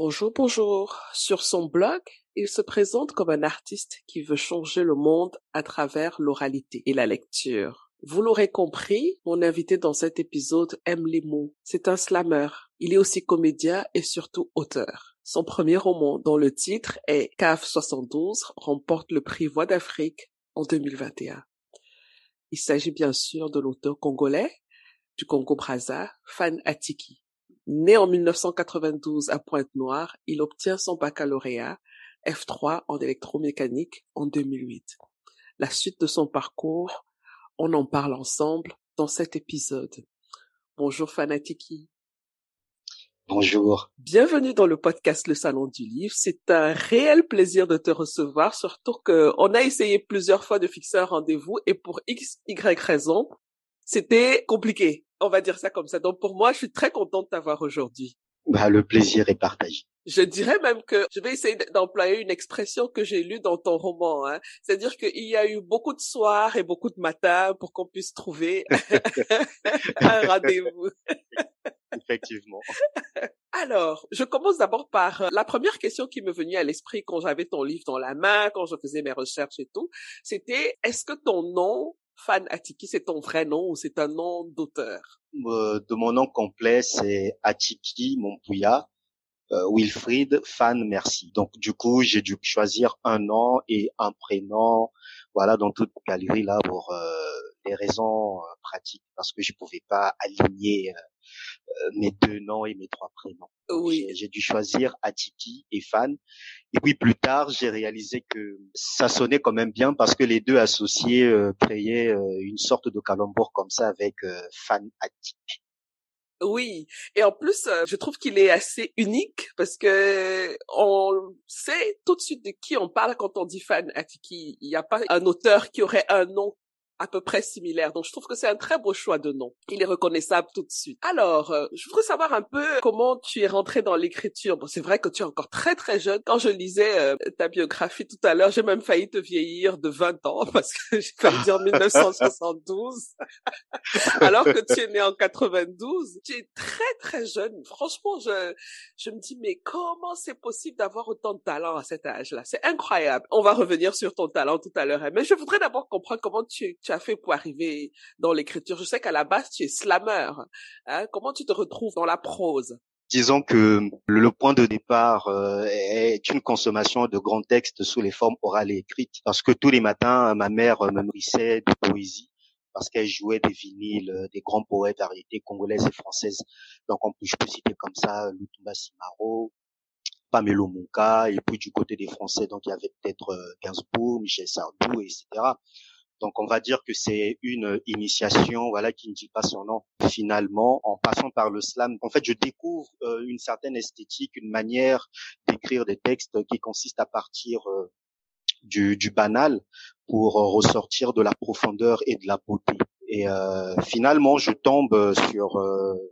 Bonjour, bonjour. Sur son blog, il se présente comme un artiste qui veut changer le monde à travers l'oralité et la lecture. Vous l'aurez compris, mon invité dans cet épisode aime les mots. C'est un slammer. Il est aussi comédien et surtout auteur. Son premier roman, dont le titre est CAF 72, remporte le prix Voix d'Afrique en 2021. Il s'agit bien sûr de l'auteur congolais du Congo-Brazza, Fan Atiki. Né en 1992 à Pointe-Noire, il obtient son baccalauréat F3 en électromécanique en 2008. La suite de son parcours on en parle ensemble dans cet épisode. Bonjour Fanatiki. Bonjour. Bienvenue dans le podcast Le Salon du Livre. C'est un réel plaisir de te recevoir, surtout que on a essayé plusieurs fois de fixer un rendez-vous et pour x, y raison, c'était compliqué. On va dire ça comme ça. Donc pour moi, je suis très contente de t'avoir aujourd'hui. Bah, le plaisir est partagé. Je dirais même que je vais essayer d'employer une expression que j'ai lue dans ton roman. Hein. C'est-à-dire qu'il y a eu beaucoup de soirs et beaucoup de matins pour qu'on puisse trouver un rendez-vous. Effectivement. Alors, je commence d'abord par euh, la première question qui me venait à l'esprit quand j'avais ton livre dans la main, quand je faisais mes recherches et tout. C'était, est-ce que ton nom Fan Atiki, c'est ton vrai nom ou c'est un nom d'auteur? Euh, De mon nom complet, c'est Atiki Montpouya. Euh, Wilfried Fan Merci. Donc du coup, j'ai dû choisir un nom et un prénom, voilà, dans toute galerie là pour euh, des raisons euh, pratiques parce que je pouvais pas aligner euh, mes deux noms et mes trois prénoms. Oui. J'ai dû choisir Atiki et Fan. Et puis plus tard, j'ai réalisé que ça sonnait quand même bien parce que les deux associés euh, créaient une sorte de calembour comme ça avec Fan Atiki. Oui, et en plus, euh, je trouve qu'il est assez unique parce que on sait tout de suite de qui on parle quand on dit fan Atiki. Il n'y a pas un auteur qui aurait un nom à peu près similaire. Donc je trouve que c'est un très beau choix de nom. Il est reconnaissable tout de suite. Alors, euh, je voudrais savoir un peu comment tu es rentré dans l'écriture. Bon, c'est vrai que tu es encore très très jeune. Quand je lisais euh, ta biographie tout à l'heure, j'ai même failli te vieillir de 20 ans parce que j'ai failli dire 1972. Alors que tu es né en 92, tu es très très jeune. Franchement, je je me dis mais comment c'est possible d'avoir autant de talent à cet âge-là? C'est incroyable. On va revenir sur ton talent tout à l'heure, mais je voudrais d'abord comprendre comment tu tu as fait pour arriver dans l'écriture Je sais qu'à la base, tu es slammer. Hein Comment tu te retrouves dans la prose? Disons que le point de départ euh, est une consommation de grands textes sous les formes orales et écrites. Parce que tous les matins, ma mère me nourrissait de poésie parce qu'elle jouait des vinyles, euh, des grands poètes variétés congolaises et françaises. Donc on peut, je peux citer comme ça Lutumba Simaro, Pamelo Monka, et puis du côté des Français, donc il y avait peut-être euh, Gainsbourg, Michel Sardou, etc. Donc on va dire que c'est une initiation, voilà, qui ne dit pas son nom. Finalement, en passant par le slam, en fait, je découvre euh, une certaine esthétique, une manière d'écrire des textes qui consiste à partir euh, du, du, banal pour ressortir de la profondeur et de la beauté. Et euh, finalement, je tombe sur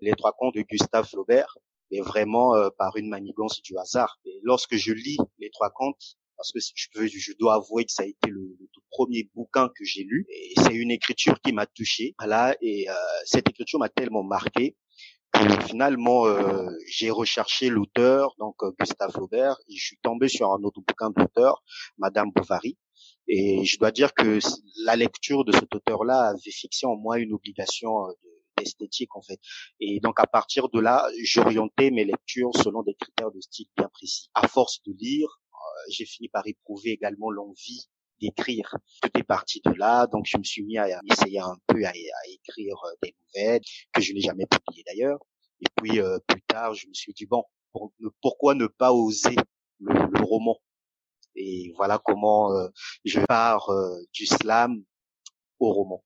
les trois contes de Gustave Flaubert, mais vraiment par une manigance du hasard. Et lorsque je lis les trois contes, parce que je, je dois avouer que ça a été le, le premier bouquin que j'ai lu et c'est une écriture qui m'a touché. Voilà, et euh, cette écriture m'a tellement marqué que finalement euh, j'ai recherché l'auteur, donc euh, Gustave Flaubert, et je suis tombé sur un autre bouquin d'auteur, Madame Bovary. Et je dois dire que la lecture de cet auteur-là avait fixé en moi une obligation d'esthétique en fait. Et donc à partir de là, j'orientais mes lectures selon des critères de style bien précis. À force de lire, j'ai fini par éprouver également l'envie d'écrire. Tout est parti de là, donc je me suis mis à, essayer un peu à, écrire euh, des nouvelles que je n'ai jamais publiées d'ailleurs. Et puis euh, plus tard, je me suis dit bon, pourquoi ne pas oser le, roman? Et voilà comment je pars du slam au roman.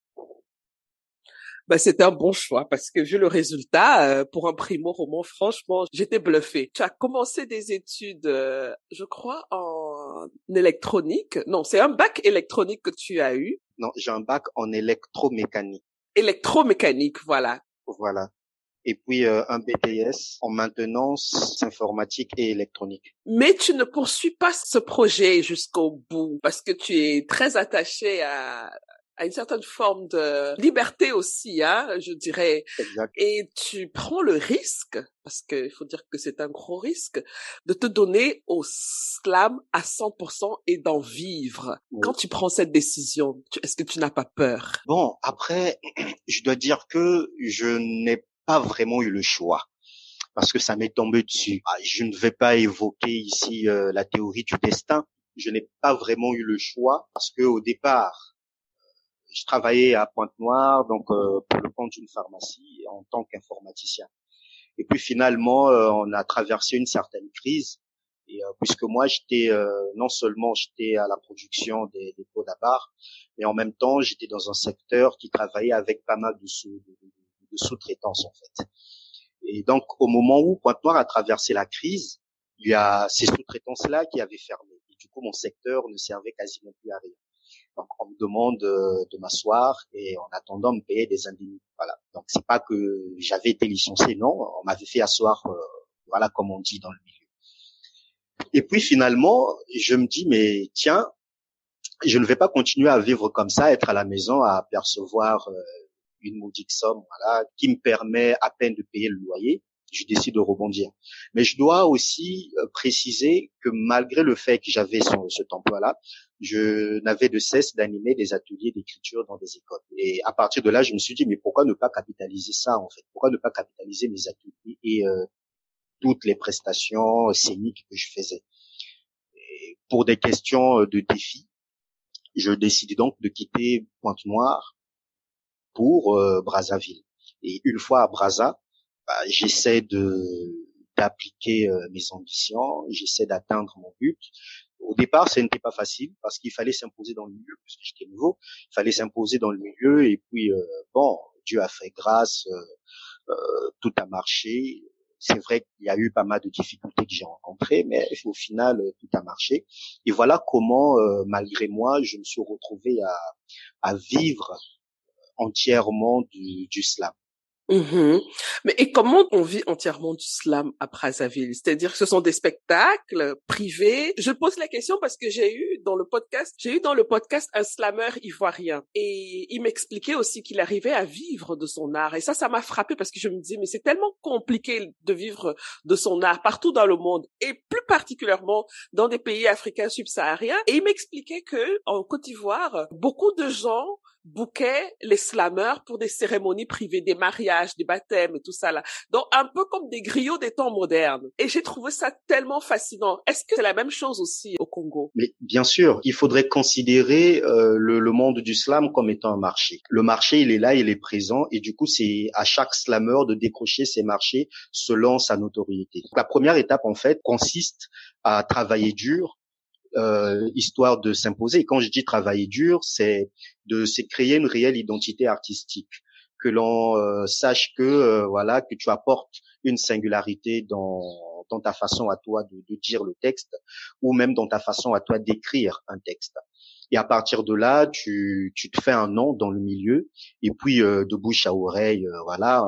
Bah, c'était un bon choix parce que vu le résultat, pour un primo roman, franchement, j'étais bluffée. Tu as commencé des études, je crois, en électronique. Non, c'est un bac électronique que tu as eu. Non, j'ai un bac en électromécanique. Électromécanique, voilà. Voilà. Et puis euh, un BTS en maintenance informatique et électronique. Mais tu ne poursuis pas ce projet jusqu'au bout parce que tu es très attaché à, à une certaine forme de liberté aussi, hein, je dirais. Exact. Et tu prends le risque, parce qu'il faut dire que c'est un gros risque, de te donner au slam à 100% et d'en vivre. Quand tu prends cette décision, est-ce que tu n'as pas peur? Bon, après, je dois dire que je n'ai pas vraiment eu le choix parce que ça m'est tombé dessus. Ah, je ne vais pas évoquer ici euh, la théorie du destin. Je n'ai pas vraiment eu le choix parce que au départ, je travaillais à Pointe-Noire, donc euh, pour le compte d'une pharmacie en tant qu'informaticien. Et puis finalement, euh, on a traversé une certaine crise. Et euh, puisque moi, j'étais non seulement j'étais à la production des, des pots d'abar, mais en même temps, j'étais dans un secteur qui travaillait avec pas mal de, sous, de, de sous-traitance en fait. Et donc, au moment où Pointe-Noire a traversé la crise, il y a ces sous-traitances-là qui avaient fermé. Et du coup, mon secteur ne servait quasiment plus à rien. Donc on me demande euh, de, m'asseoir et en attendant me payer des indemnités. Voilà. Donc c'est pas que j'avais été licencié, non, on m'avait fait asseoir, euh, voilà comme on dit dans le milieu. Et puis finalement, je me dis mais tiens, je ne vais pas continuer à vivre comme ça, être à la maison, à percevoir euh, une maudite somme, voilà, qui me permet à peine de payer le loyer je décide de rebondir. Mais je dois aussi euh, préciser que malgré le fait que j'avais cet emploi-là, je n'avais de cesse d'animer des ateliers d'écriture dans des écoles. Et à partir de là, je me suis dit, mais pourquoi ne pas capitaliser ça en fait? Pourquoi ne pas capitaliser mes ateliers et euh, toutes les prestations scéniques que je faisais? Pour des questions de défi, je décide donc de quitter Pointe-Noire pour euh, Brazzaville. Et une fois à Brazza, bah, j'essaie de d'appliquer euh, mes ambitions, j'essaie d'atteindre mon but. Au départ, ce n'était pas facile parce qu'il fallait s'imposer dans le milieu, puisque j'étais nouveau. Il fallait s'imposer dans le milieu et puis euh, bon, Dieu a fait grâce, euh, tout a marché. C'est vrai qu'il y a eu pas mal de difficultés que j'ai rencontrées, mais au final, tout a marché. Et voilà comment, malgré moi, je me suis retrouvé à, à vivre entièrement du, du slam. Mmh Mais et comment on vit entièrement du slam à Brazzaville? C'est-à-dire que ce sont des spectacles privés? Je pose la question parce que j'ai eu dans le podcast, j'ai eu dans le podcast un slammer ivoirien et il m'expliquait aussi qu'il arrivait à vivre de son art et ça, ça m'a frappé parce que je me disais mais c'est tellement compliqué de vivre de son art partout dans le monde et plus particulièrement dans des pays africains subsahariens. Et il m'expliquait que en Côte d'Ivoire, beaucoup de gens bouquaient les slameurs pour des cérémonies privées, des mariages, des baptêmes et tout ça là. Donc un peu comme des griots des temps modernes. Et j'ai trouvé ça tellement fascinant. Est-ce que c'est la même chose aussi au Congo? Mais bien sûr, il faudrait considérer euh, le, le, monde du slam comme étant un marché. Le marché, il est là, il est présent, et du coup, c'est à chaque slameur de décrocher ses marchés selon sa notoriété. La première étape, en fait, consiste à travailler dur euh, histoire de s'imposer. Et quand je dis travailler dur, c'est de se créer une réelle identité artistique, que l'on euh, sache que euh, voilà que tu apportes une singularité dans, dans ta façon à toi de, de, dire le texte, ou même dans ta façon à toi d'écrire un texte. Et à partir de là, tu, tu te fais un nom dans le milieu, et puis de bouche à oreille, voilà,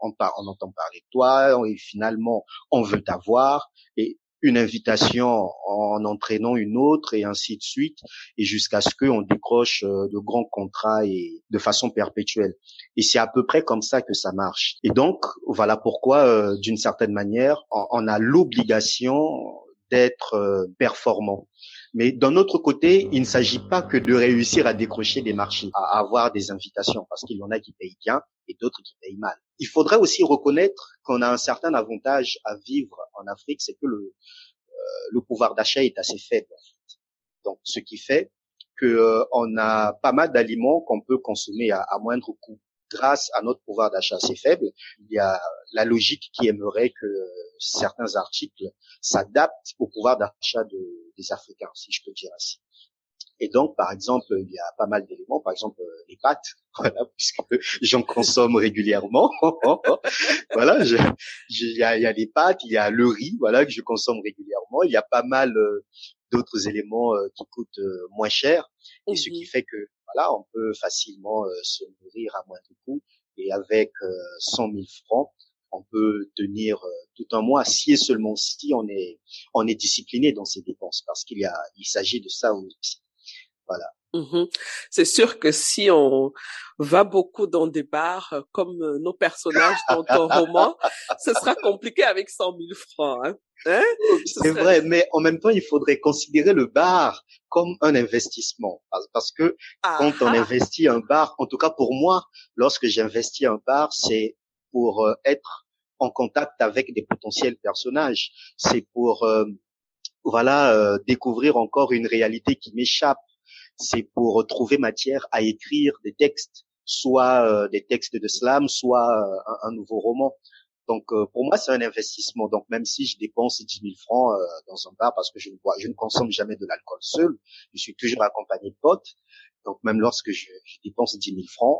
on, on entend parler de toi, et finalement on veut t'avoir, et une invitation en entraînant une autre et ainsi de suite et jusqu'à ce qu'on décroche euh, de grands contrats et de façon perpétuelle. Et c'est à peu près comme ça que ça marche. Et donc voilà pourquoi euh, d'une certaine manière on, a l'obligation d'être euh, performant. Mais d'un autre côté, il ne s'agit pas que de réussir à décrocher des marchés, à avoir des invitations, parce qu'il y en a qui payent bien et d'autres qui payent mal. Il faudrait aussi reconnaître qu'on a un certain avantage à vivre en Afrique, c'est que le, euh, le pouvoir d'achat est assez faible. Donc, ce qui fait que euh, a pas mal d'aliments qu'on peut consommer à moindre coût. Grâce à notre pouvoir d'achat assez faible, il y a la logique qui aimerait que certains articles s'adaptent au pouvoir d'achat des Africains, si je peux dire ainsi. Et donc, par exemple, il y a pas mal d'éléments, par exemple les pâtes, voilà, puisque j'en consomme régulièrement. voilà, il y a, les pâtes, il y a le riz, voilà, que je consomme régulièrement. Il y a pas mal d'autres éléments qui coûtent moins cher, et ce qui fait que voilà, on peut facilement se nourrir à moindre coût. Et avec 100 000 francs, on peut tenir tout un mois si et seulement si on est on est discipliné dans ses dépenses, parce qu'il y a il s'agit de ça aussi. Voilà. Mmh C'est sûr que si on va beaucoup dans des bars euh, comme euh, nos personnages dans ton roman, ce sera compliqué avec 100 000 francs. Hein? hein? C'est vrai, mais en même temps, il faudrait considérer le bar comme un investissement. Parce que quand on investit un bar, en tout cas pour moi, lorsque j'investis un bar, c'est pour euh, être en contact avec des potentiels personnages. C'est pour voilà découvrir encore une réalité qui m'échappe c'est pour trouver matière à écrire des textes, soit euh, des textes de slam, soit euh, un, nouveau roman. Donc euh, pour moi c'est un investissement. Donc même si je dépense 10 000 francs dans un bar parce que je ne bois, je ne consomme jamais de l'alcool seul, je suis toujours accompagné de potes. Donc même lorsque je, je dépense 10 000 francs,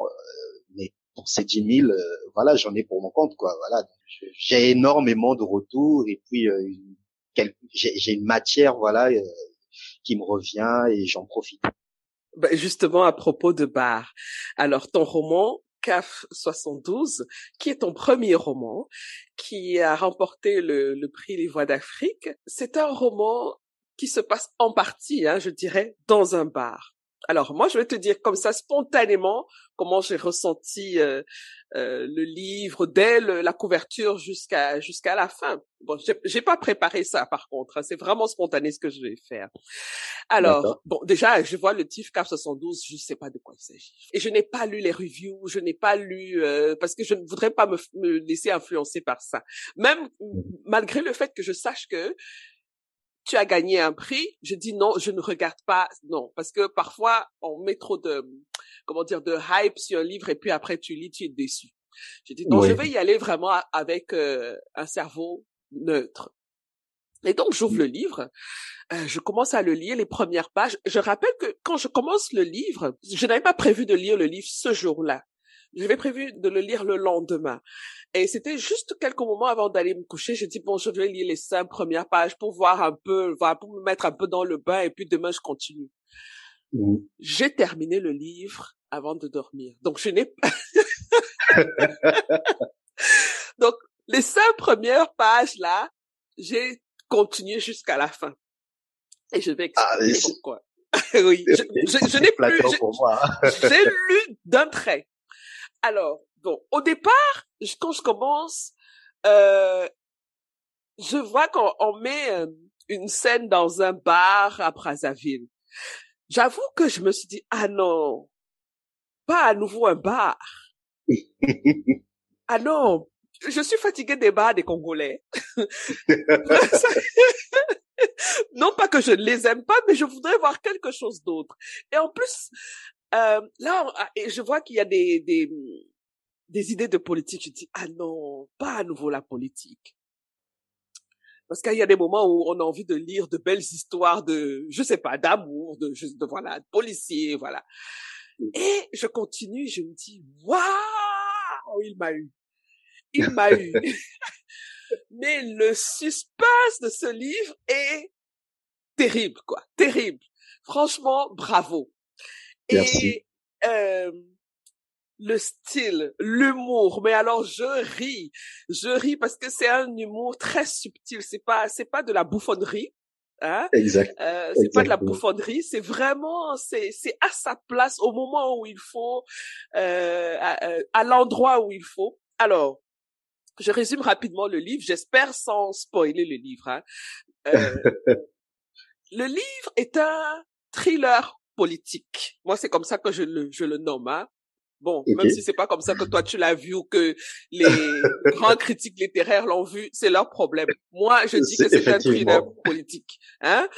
mais pour ces 10 000, voilà, j'en ai pour mon compte, quoi. Voilà, j'ai énormément de retours et puis j'ai une matière, voilà, qui me revient et j'en profite. Ben justement à propos de bar. Alors ton roman CAF 72, qui est ton premier roman, qui a remporté le, prix Les Voix d'Afrique, c'est un roman qui se passe en partie, hein, je dirais, dans un bar. Alors moi, je vais te dire comme ça spontanément comment j'ai ressenti euh, euh, le livre dès la couverture jusqu'à jusqu'à la fin. Bon, j'ai pas préparé ça par contre, hein, c'est vraiment spontané ce que je vais faire. Alors, bon, déjà, je vois le TIF 472, je sais pas de quoi il s'agit. Et je n'ai pas lu les reviews, je n'ai pas lu euh, parce que je ne voudrais pas me, me laisser influencer par ça. Même mmh malgré le fait que je sache que tu as gagné un prix. Je dis non, je ne regarde pas, non, parce que parfois on met trop de, comment dire, de hype sur un livre et puis après tu lis, tu es déçu. Je dis non, je vais y aller vraiment avec euh, un cerveau neutre. Et donc j'ouvre le livre, euh, je commence à le lire les premières pages. Je rappelle que quand je commence le livre, je n'avais pas prévu de lire le livre ce jour-là. J'avais prévu de le lire le lendemain. Et c'était juste quelques moments avant d'aller me coucher. J'ai dit, bon, je vais lire les cinq premières pages pour voir un peu, pour me mettre un peu dans le bain et puis demain, je continue. Mmh. J'ai terminé le livre avant de dormir. Donc, je n'ai pas... Donc, les cinq premières pages là, j'ai continué jusqu'à la fin. Et je vais ah, expliquer pourquoi. oui, je, je, je n'ai plus. J'ai lu d'un trait. Alors, bon, au départ, quand je commence, euh, je vois qu'on met euh, une scène dans un bar à Brazzaville. J'avoue que je me suis dit, ah non, pas à nouveau un bar. ah non, je suis fatiguée des bars des Congolais. non pas que je ne les aime pas, mais je voudrais voir quelque chose d'autre. Et en plus, euh, là, ah, je vois qu'il y a des, des, des idées de politique. Je dis, ah non, pas à nouveau la politique. Parce qu'il y a des moments où on a envie de lire de belles histoires de, je sais pas, d'amour, de, de, voilà, de policiers, voilà. Et je continue, je me dis, waouh, il m'a eu. Il m'a eu. Mais le suspense de ce livre est terrible, quoi. Terrible. Franchement, bravo. Et euh, le style, l'humour, mais alors je ris, je ris parce que c'est un humour très subtil. C'est pas, c'est pas de la bouffonnerie. Hein? Exact. Euh, c'est pas de la bouffonnerie, c'est vraiment, c'est, c'est à sa place, au moment où il faut, euh, à, euh, à l'endroit où il faut. Alors, je résume rapidement le livre, j'espère sans spoiler le livre. Hein. Euh, le livre est un thriller politique. Moi, c'est comme ça que je le, je le nomme. Hein. Bon, même si c'est pas comme ça que toi tu l'as vu ou que les grands critiques littéraires l'ont vu, c'est leur problème. Moi, je dis que c'est un thriller politique. Hein.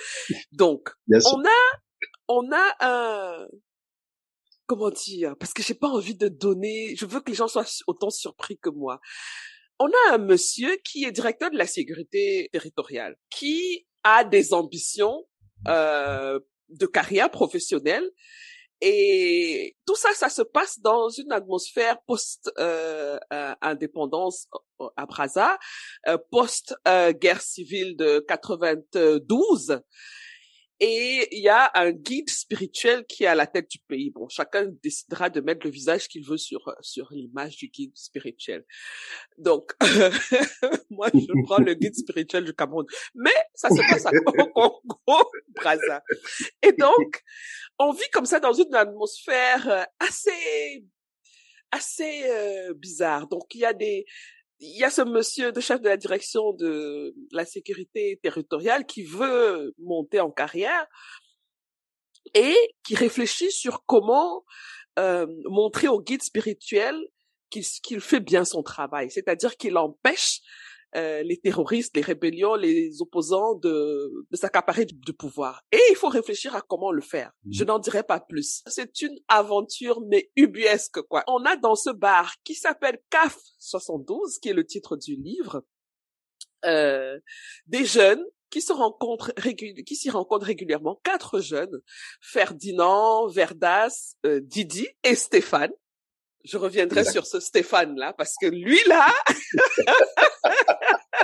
Donc, on a, on a un, comment dire, parce que j'ai pas envie de donner, je veux que les gens soient autant surpris que moi. On a un monsieur qui est directeur de la sécurité territoriale, qui a des ambitions euh, de carrière professionnelle, et tout ça, ça se passe dans une atmosphère post-indépendance euh, euh, à Brazza, euh, post-guerre civile de 92. Et il y a un guide spirituel qui est à la tête du pays. Bon, chacun décidera de mettre le visage qu'il veut sur sur l'image du guide spirituel. Donc, moi, je prends le guide spirituel du Cameroun. Mais ça se passe à Congo, Brazza. Et donc, on vit comme ça dans une atmosphère euh, assez assez euh, bizarre. Donc il y a des il y a ce monsieur de chef de la direction de la sécurité territoriale qui veut monter en carrière et qui réfléchit sur comment euh, montrer au guide spirituel qu'il fait bien son travail, c'est-à-dire qu'il empêche euh, les terroristes, les rébellions, les opposants de, de s'accaparer du, pouvoir. Et il faut réfléchir à comment le faire. Je mmh. n'en dirai pas plus. C'est une aventure, mais ubuesque, quoi. On a dans ce bar qui s'appelle CAF 72, qui est le titre du livre, euh, des jeunes qui se rencontrent qui s'y rencontrent régulièrement, quatre jeunes, Ferdinand, Verdas, euh, Didi et Stéphane. Je reviendrai sur ce Stéphane là parce que lui là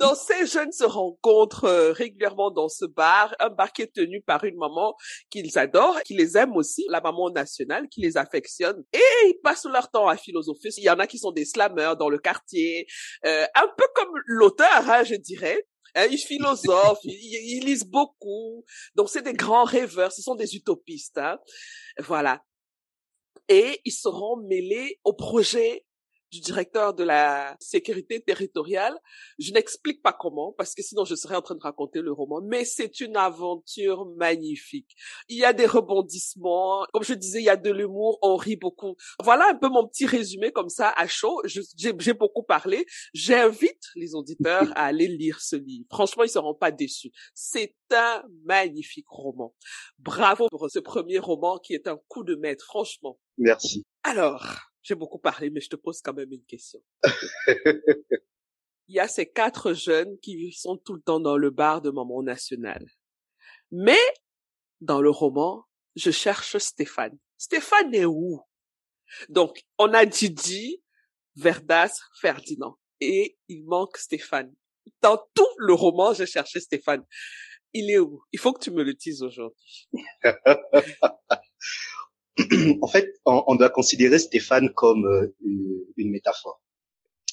Donc ces jeunes se rencontrent euh, régulièrement dans ce bar, un bar qui est tenu par une maman qu'ils adorent, qui les aime aussi, la maman nationale, qui les affectionne. Et ils passent leur temps à philosopher. Il y en a qui sont des slammeurs dans le quartier, euh, un peu comme l'auteur, hein, je dirais. Hein, ils philosophent, ils, lisent beaucoup. Donc c'est des grands rêveurs, ce sont des utopistes. Hein. Voilà. Et ils seront mêlés au projet du directeur de la sécurité territoriale. Je n'explique pas comment, parce que sinon je serais en train de raconter le roman, mais c'est une aventure magnifique. Il y a des rebondissements, comme je disais, il y a de l'humour, on rit beaucoup. Voilà un peu mon petit résumé comme ça à chaud. J'ai beaucoup parlé. J'invite les auditeurs à aller lire ce livre. Franchement, ils seront pas déçus. C'est un magnifique roman. Bravo pour ce premier roman qui est un coup de maître, franchement. Merci. Alors, j'ai beaucoup parlé, mais je te pose quand même une question. Il y a ces quatre jeunes qui sont tout le temps dans le bar de Maman Nationale. Mais, dans le roman, je cherche Stéphane. Stéphane est où? Donc, on a Didi, Verdas, Ferdinand. Et il manque Stéphane. Dans tout le roman, je cherchais Stéphane. Il est où? Il faut que tu me le dises aujourd'hui. en fait, on, doit considérer Stéphane comme euh, une, métaphore.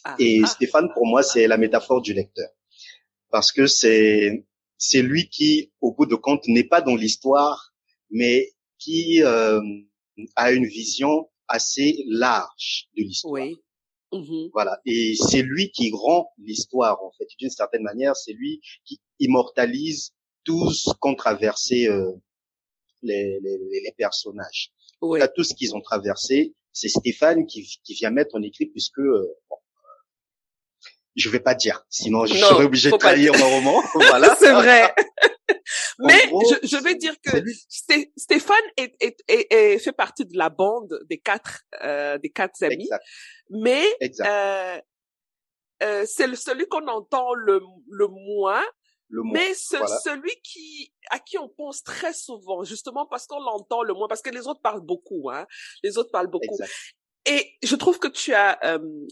Ah, et ah. Stéphane, pour moi, c'est la métaphore du lecteur, parce que c'est c'est lui qui, au bout de compte, n'est pas dans l'histoire, mais qui euh, a une vision assez large de l'histoire. Oui. Mm-hmm. Voilà. Et c'est lui qui rend l'histoire, en fait. D'une certaine manière, c'est lui qui immortalise tout ce qu'ont traversé euh, les, les, les, personnages ouais. tout ce qu'ils ont traversé, c'est Stéphane qui, qui vient mettre en écrit puisque euh, bon, euh, je vais pas dire, sinon je serais obligé de trahir mon roman. voilà, c'est vrai. Mais je, je, vais dire que Stéphane est, est, est, fait partie de la bande des quatre euh, des quatre amis, exact. mais euh, euh, c'est celui qu'on entend le, le moins mais celui qui à qui on pense très souvent, justement parce qu'on l'entend le moins, parce que les autres parlent beaucoup, hein. Les autres parlent beaucoup. Et je trouve que tu as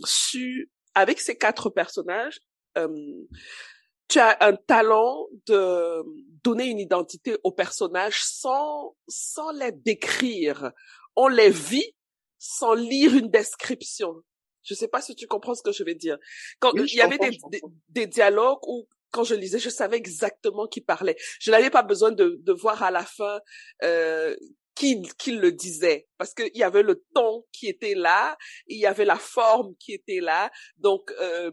su, avec ces quatre personnages, tu as un talent de donner une identité aux personnages sans sans les décrire. On les vit sans lire une description. Je sais pas si tu comprends ce que je vais dire. Quand il y avait des, des, dialogues où quand je lisais, je savais exactement qui parlait. Je n'avais pas besoin de, de voir à la fin euh, qui, qui le disait, parce qu'il y avait le ton qui était là, il y avait la forme qui était là. Donc, euh,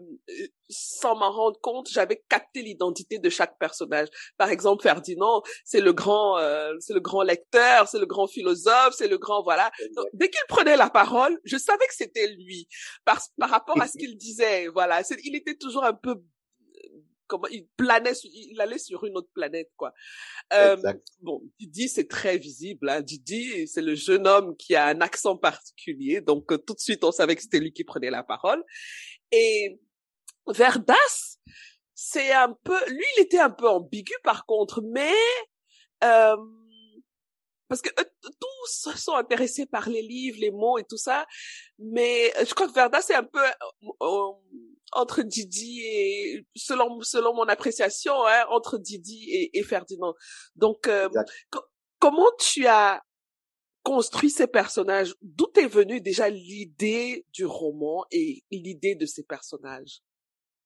sans m'en rendre compte, j'avais capté l'identité de chaque personnage. Par exemple, Ferdinand, c'est le grand, euh, c'est le grand lecteur, c'est le grand philosophe, c'est le grand voilà. dès qu'il prenait la parole, je savais que c'était lui, par par rapport à ce qu'il disait. Voilà, il était toujours un peu comment il planait, il allait sur une autre planète quoi. Euh, bon, Didi c'est très visible. Hein. Didi c'est le jeune homme qui a un accent particulier, donc euh, tout de suite on savait que c'était lui qui prenait la parole. Et Verdas, c'est un peu, lui il était un peu ambigu par contre, mais euh, parce que tous sont intéressés par les livres, les mots et tout ça, mais je crois que Verdas c'est un peu entre Didi et selon selon mon appréciation hein, entre Didi et, et Ferdinand. Donc euh, comment tu as construit ces personnages? D'où est venue déjà l'idée du roman et l'idée de ces personnages?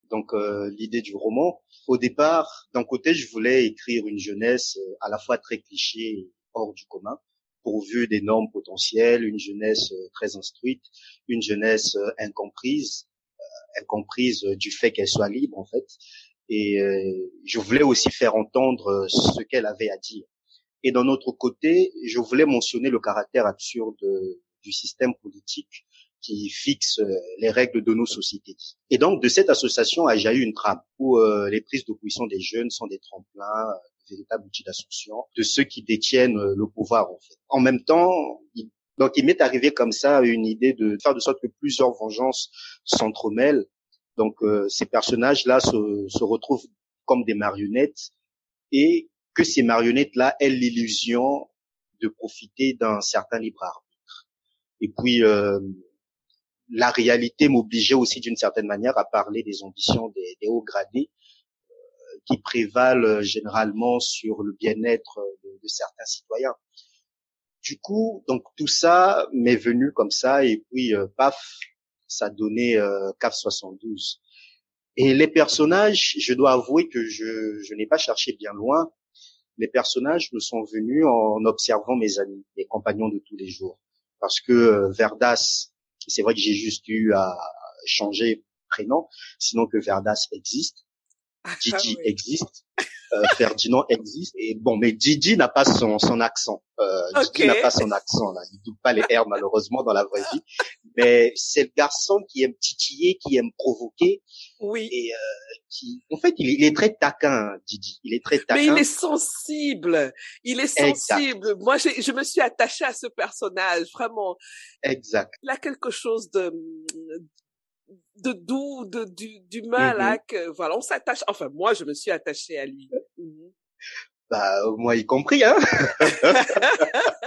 Donc euh, l'idée du roman, au départ, d'un côté, je voulais écrire une jeunesse euh, à la fois très cliché et hors du commun, pourvue d'énormes potentiels, une jeunesse très instruite, une jeunesse incomprise, incomprise du fait qu'elle soit libre en fait. Et euh, je voulais aussi faire entendre ce qu'elle avait à dire. Et d'un autre côté, je voulais mentionner le caractère absurde du système politique qui fixe euh, les règles de nos sociétés. Et donc, de cette association a jailli une trame où euh, les prises de position des jeunes sont des tremplins, des véritables outils d'ascension de ceux qui détiennent le pouvoir, en fait. En même temps, donc il m'est arrivé comme ça une idée de faire de sorte que plusieurs vengeances s'entremêlent. Donc euh, ces personnages-là se, se, retrouvent comme des marionnettes et que ces marionnettes-là aient l'illusion de profiter d'un certain libre arbitre. Et puis euh, la réalité m'obligeait aussi d'une certaine manière à parler des ambitions des, des hauts gradés euh, qui prévalent généralement sur le bien-être de, de certains citoyens. Du coup, donc tout ça m'est venu comme ça et puis euh, paf, ça donnait euh, CAF 72. Et les personnages, je dois avouer que je, je n'ai pas cherché bien loin. Les personnages me sont venus en observant mes amis, mes compagnons de tous les jours. Parce que euh, Verdas, c'est vrai que j'ai juste eu à changer prénom, sinon que Verdas existe, ah existe, euh, Ferdinand existe. Et bon, mais Didi n'a pas son, son accent. Euh, Didi n'a pas son accent. Là. Il double pas les R malheureusement dans la vraie vie. Mais c'est le garçon qui aime titiller, qui aime provoquer. Oui. Et euh, qui, en fait, il, est très taquin, Didi. Il est très taquin. Mais il est sensible. Il est sensible. Moi, je me suis attachée à ce personnage, vraiment. Exact. Il a quelque chose de de doux, de du d'humain là mm-hmm. que voilà, on s'attache. Enfin, moi, je me suis attachée à lui. Mm-hmm. Bah, moi y compris, hein.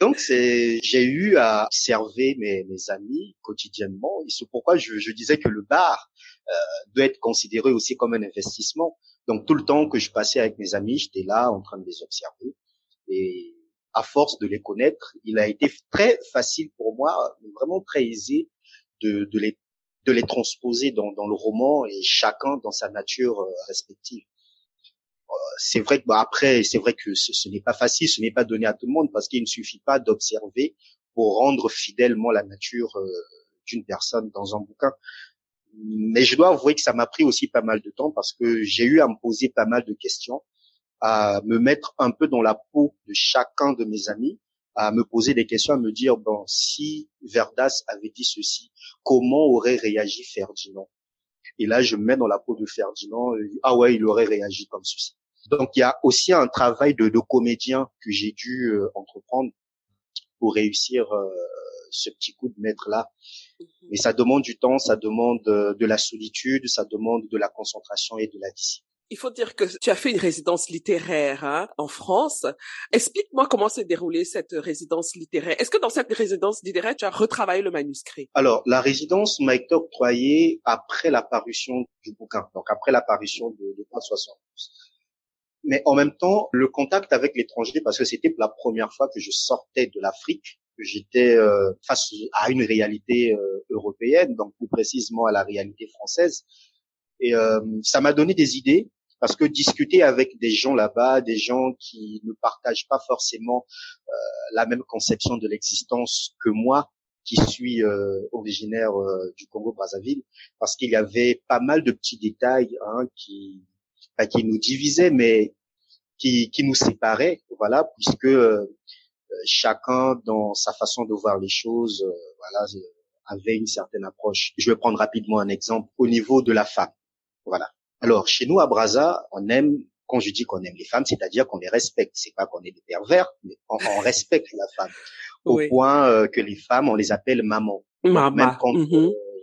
Donc c'est, j'ai eu à observer mes, mes amis quotidiennement. Et c'est pourquoi je, je, disais que le bar euh, doit être considéré aussi comme un investissement. Donc tout le temps que je passais avec mes amis, j'étais là en train de les observer. Et à force de les connaître, il a été très facile pour moi, vraiment très aisé de, de, les, de les transposer dans, dans le roman et chacun dans sa nature euh, respective. Euh, c'est vrai que bah, après, c'est vrai que ce, ce n'est pas facile, ce n'est pas donné à tout le monde parce qu'il ne suffit pas d'observer pour rendre fidèlement la nature euh, d'une personne dans un bouquin. Mais je dois avouer que ça m'a pris aussi pas mal de temps parce que j'ai eu à me poser pas mal de questions, à me mettre un peu dans la peau de chacun de mes amis à me poser des questions, à me dire, bon, si Verdas avait dit ceci, comment aurait réagi Ferdinand? Et là, je me mets dans la peau de Ferdinand, et, ah ouais, il aurait réagi comme ceci. Donc, il y a aussi un travail de, de comédien que j'ai dû euh, entreprendre pour réussir euh, ce petit coup de maître là. Mhm. Mais ça demande du temps, ça demande euh, de la solitude, ça demande de la concentration et de la discipline. Il faut dire que tu as fait une résidence littéraire hein, en France. Explique-moi comment s'est déroulée cette résidence littéraire. Est-ce que dans cette résidence littéraire, tu as retravaillé le manuscrit? Alors, la résidence m'a été octroyée après la parution du bouquin, donc après la parution de, de 72. Mais en même temps, le contact avec l'étranger, parce que c'était la première fois que je sortais de l'Afrique, que j'étais euh, face à une réalité euh, européenne, donc plus précisément à la réalité française. Et euh, ça m'a donné des idées parce que discuter avec des gens là-bas, des gens qui ne partagent pas forcément euh, la même conception de l'existence que moi, qui suis euh, originaire euh, du Congo-Brazzaville, parce qu'il y avait pas mal de petits détails hein, qui, qui nous divisaient, mais qui, qui nous séparaient, voilà, puisque euh, chacun dans sa façon de voir les choses, voilà, avait une certaine approche. Je vais prendre rapidement un exemple au niveau de la femme Voilà. Alors, chez nous, à Brazza, on aime, quand je dis qu'on aime les femmes, c'est-à-dire qu'on les respecte. C'est pas qu'on est des pervers, mais on, respecte la femme. Au point euh, que les femmes, on les appelle maman. Maman. Même quand mm-hmm. euh,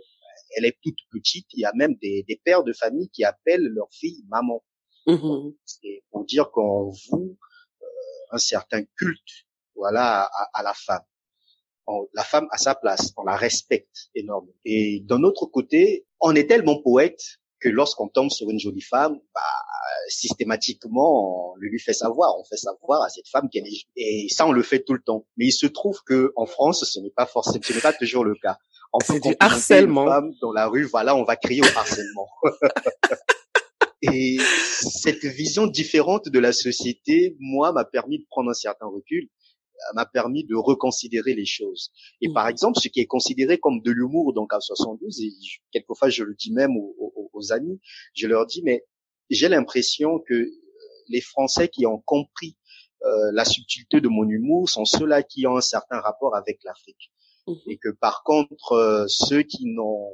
elle est toute petite, il y a même des, des pères de famille qui appellent leur fille maman. Mm-hmm. C'est pour dire qu'on voue euh, un certain culte, voilà, à, à la femme. la femme a sa place, on la respecte énormément. Et d'un autre côté, on est tellement poète que lorsqu'on tombe sur une jolie femme, bah, systématiquement, on le lui fait savoir, on fait savoir à cette femme qu'elle est et ça on le fait tout le temps. Mais il se trouve que en France, ce n'est pas forcément, ce n'est pas toujours le cas. On peut du harcèlement. Une femme dans la rue, voilà, on va crier au harcèlement. et cette vision différente de la société, moi, m'a permis de prendre un certain recul m'a permis de reconsidérer les choses. Et par exemple, ce qui est considéré comme de l'humour donc à 72, et quelquefois je le dis même aux, aux, amis, je leur dis, mais j'ai l'impression que euh, les Français qui ont compris euh, la subtilité de mon humour sont ceux-là qui ont un certain rapport avec l'Afrique. Mmh. Et que par contre, euh, ceux qui n'ont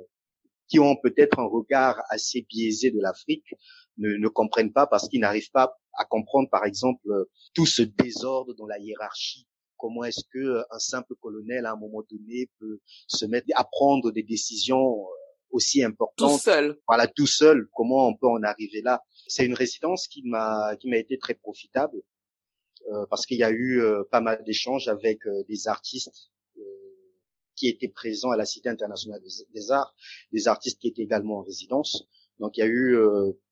qui ont peut-être un regard assez biaisé de l'Afrique ne, ne comprennent pas parce qu'ils n'arrivent pas à comprendre, par exemple, tout ce désordre dans la hiérarchie Comment est-ce que euh, un simple colonel à un moment donné peut se mettre à prendre des décisions euh, aussi importantes tout seul Voilà, tout seul. Comment on peut en arriver là? C'est une résidence qui m'a qui m'a été très profitable euh, parce qu'il y a eu pas mal d'échanges avec des artistes qui étaient présents à la Cité internationale des arts, des artistes qui étaient également en résidence. Donc il y a eu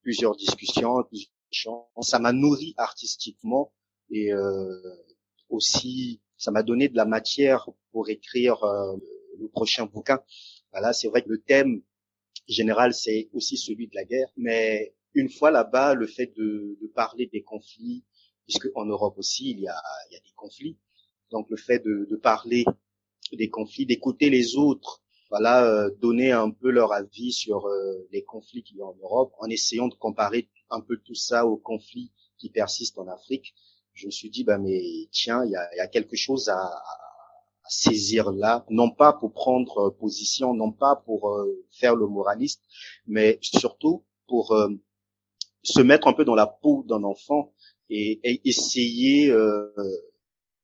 plusieurs discussions, plusieurs échanges. Ça m'a nourri artistiquement et aussi, ça m'a donné de la matière pour écrire euh, le prochain bouquin. Voilà, c'est vrai que le thème général, c'est aussi celui de la guerre, mais une fois là-bas, le fait de, de, parler des conflits, puisque en Europe aussi, il y a, il y a des conflits, donc le fait de, de parler des conflits, d'écouter les autres, voilà, euh, donner un peu leur avis sur euh, les conflits qu'il y a en Europe, en essayant de comparer un peu tout ça aux conflits qui persistent en Afrique je me suis dit, bah mais tiens, il y a, y a, quelque chose à, à, saisir là, non pas pour prendre position, non pas pour euh, faire le moraliste, mais surtout pour euh, se mettre un peu dans la peau d'un enfant et, et essayer euh,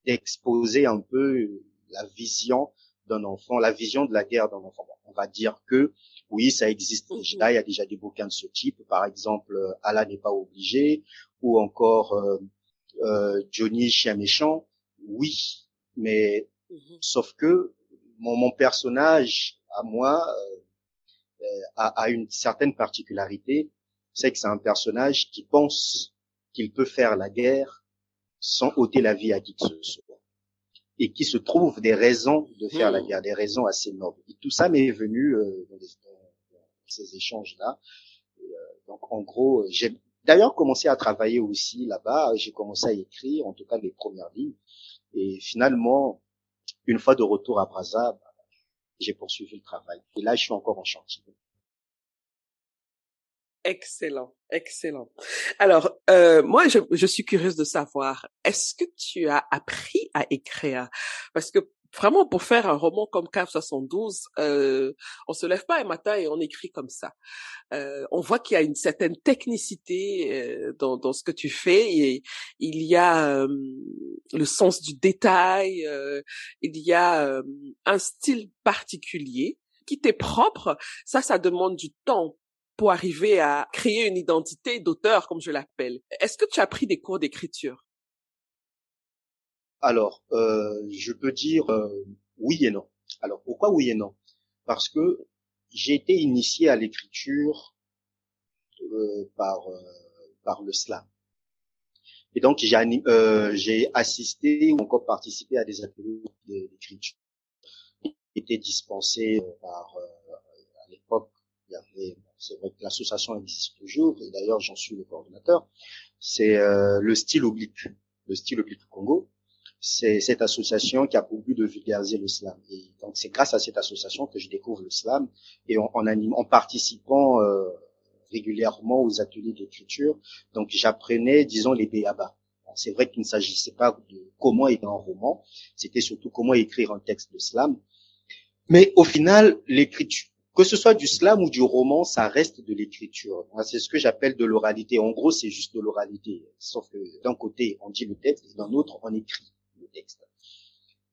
d'exposer un peu la vision d'un enfant, la vision de la guerre d'un enfant. on va dire que oui, ça existe mhm. déjà, il y a déjà des bouquins de ce type, par exemple, Allah n'est pas obligé, ou encore euh, Johnny chien méchant, oui, mais mhm. sauf que mon, mon, personnage à moi euh, euh, a, a, une certaine particularité, c'est que c'est un personnage qui pense qu'il peut faire la guerre sans ôter la vie à qui que ce soit, et qui se trouve des raisons de faire la mhm. guerre, des raisons assez nobles. Et tout ça m'est venu euh, dans, ces échanges-là. donc en gros, j'ai d'ailleurs commencé à travailler aussi là-bas. J'ai commencé à écrire, en tout cas les premières lignes. Et finalement, une fois de retour à Brazza, j'ai poursuivi le travail. Et là, je suis encore en chantier. Excellent, excellent. Alors, euh, moi, je, je, suis curieuse de savoir, est-ce que tu as appris à écrire? Parce que vraiment pour faire un roman comme Cave 72, euh, on se lève pas un matin et on écrit comme ça. Euh, on voit qu'il y a une certaine technicité euh, dans, dans, ce que tu fais. Et il y a euh, le sens du détail, euh, il y a un style particulier qui t'est propre. Ça, ça demande du temps pour arriver à créer une identité d'auteur, comme je l'appelle. Est-ce que tu as pris des cours d'écriture? Alors, euh, je peux dire euh, oui et non. Alors, pourquoi oui et non? Parce que j'ai été initié à l'écriture euh, par par le slam. Et donc, j'ai assisté ou encore participé à des ateliers d'écriture qui étaient dispensés par, à l'époque, c'est vrai que l'association existe toujours, et d'ailleurs, j'en suis le coordinateur, c'est le style oblique, le style oblique Congo, c'est cette association qui a pour but de vulgariser le slam. Et donc c'est grâce à cette association que je découvre le slam et en, en, en participant euh, régulièrement aux ateliers d'écriture, donc j'apprenais, disons, les béabas. C'est vrai qu'il ne s'agissait pas de comment écrire un roman, c'était surtout comment écrire un texte de slam. Mais au final, l'écriture, que ce soit du slam ou du roman, ça reste de l'écriture. C'est ce que j'appelle de l'oralité. En gros, c'est juste de l'oralité. Sauf que d'un côté, on dit le texte, et d'un autre, on écrit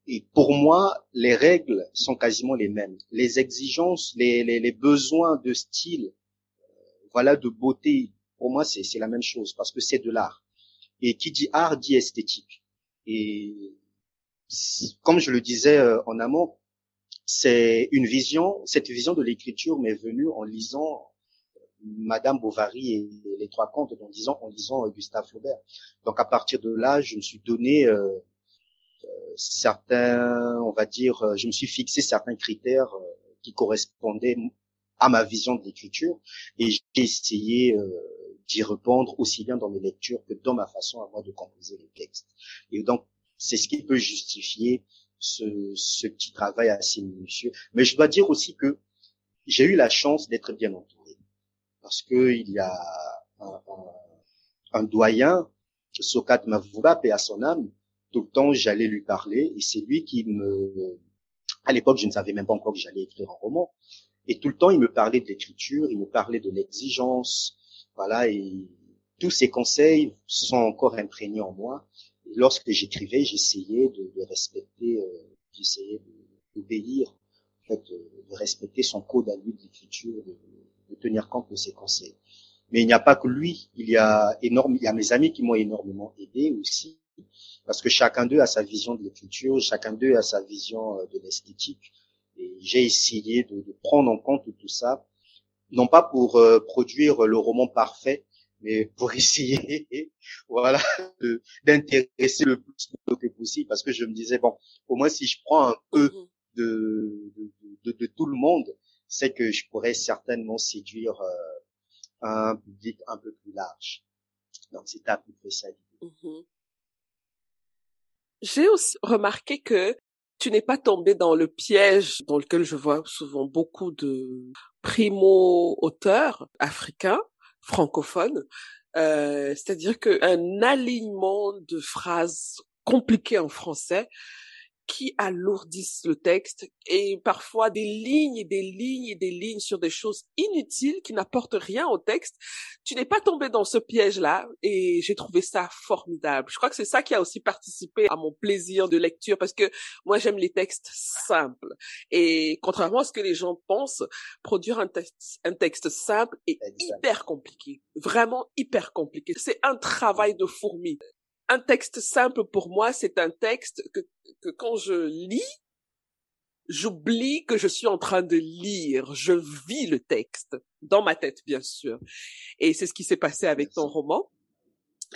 Et pour moi, les règles sont quasiment les mêmes. Les exigences, les, les, les besoins de style, euh, voilà, de beauté, pour moi, c'est la même chose parce que c'est de l'art. Et qui dit art dit esthétique. Et comme je le disais euh, en amont, c'est une vision, cette vision de l'écriture m'est venue en lisant Madame Bovary et les trois contes, en disant, en lisant euh, Gustave Flaubert. Donc à partir de là, je me suis donné euh, euh, certains, on va dire, je me suis fixé certains critères qui correspondaient à ma vision de l'écriture et j'ai essayé d'y répondre aussi bien dans mes lectures que dans ma façon à moi de composer les textes. Et donc c'est ce qui peut justifier ce, ce petit travail assez minutieux. Mais je dois dire aussi que j'ai eu la chance d'être bien entouré. Parce que il y a un, un, un doyen, Sokat Mavouba, et à son âme, tout le temps j'allais lui parler et c'est lui qui me, à l'époque je ne savais même pas encore que j'allais écrire un roman. Et tout le temps il me parlait de l'écriture, il me parlait de l'exigence, voilà, et tous ces conseils sont encore imprégnés en moi lorsque j'écrivais, j'essayais de, respecter, euh, j'essayais d'obéir, en fait, de, de, respecter son code à lui de l'écriture, de, de, tenir compte de ses conseils. Mais il n'y a pas que lui, il y a énorme, il y a mes amis qui m'ont énormément aidé aussi, parce que chacun d'eux a sa vision de l'écriture, chacun d'eux a sa vision euh, de l'esthétique, et j'ai essayé de, de, prendre en compte tout ça, non pas pour euh, produire le roman parfait, mais pour essayer, voilà, d'intéresser le plus que possible, parce que je me disais bon, au moins si je prends un peu mhm. de, de, de, tout le monde, c'est que je pourrais certainement séduire euh, un public un peu plus large. Donc c'est à peu près ça. J'ai aussi remarqué que tu n'es pas tombé dans le piège dans lequel je vois souvent beaucoup de primo-auteurs africains francophone, euh, c'est-à-dire qu'un alignement de phrases compliquées en français qui alourdissent le texte et parfois des lignes et des lignes et des lignes sur des choses inutiles qui n'apportent rien au texte. Tu n'es pas tombé dans ce piège-là et j'ai trouvé ça formidable. Je crois que c'est ça qui a aussi participé à mon plaisir de lecture parce que moi j'aime les textes simples et contrairement à ce que les gens pensent, produire un texte, un texte simple est hyper compliqué, vraiment hyper compliqué. C'est un travail de fourmi un texte simple pour moi, c'est un texte que, que quand je lis, j'oublie que je suis en train de lire. Je vis le texte dans ma tête, bien sûr. Et c'est ce qui s'est passé avec ton roman.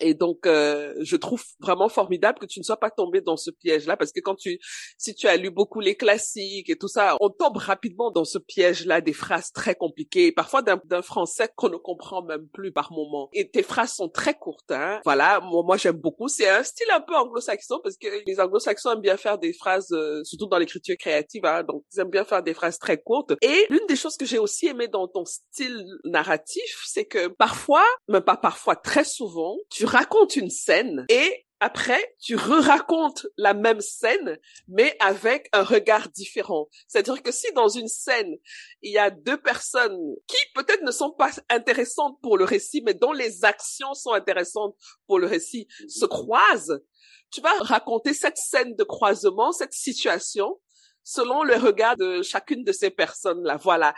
Et donc, euh, je trouve vraiment formidable que tu ne sois pas tombé dans ce piège-là, parce que quand tu, si tu as lu beaucoup les classiques et tout ça, on tombe rapidement dans ce piège-là des phrases très compliquées, parfois d'un français qu'on ne comprend même plus par moment. Et tes phrases sont très courtes, hein. Voilà, moi, j'aime beaucoup. C'est un style un peu anglo-saxon, parce que les anglo-saxons aiment bien faire des phrases, euh, surtout dans l'écriture créative, hein, donc ils aiment bien faire des phrases très courtes. Et l'une des choses que j'ai aussi aimé dans ton style narratif, c'est que parfois, mais pas parfois, très souvent, racontes une scène et après, tu re-racontes la même scène, mais avec un regard différent. C'est-à-dire que si dans une scène, il y a deux personnes qui peut-être ne sont pas intéressantes pour le récit, mais dont les actions sont intéressantes pour le récit, se croisent, tu vas raconter cette scène de croisement, cette situation, selon le regard de chacune de ces personnes-là. Voilà.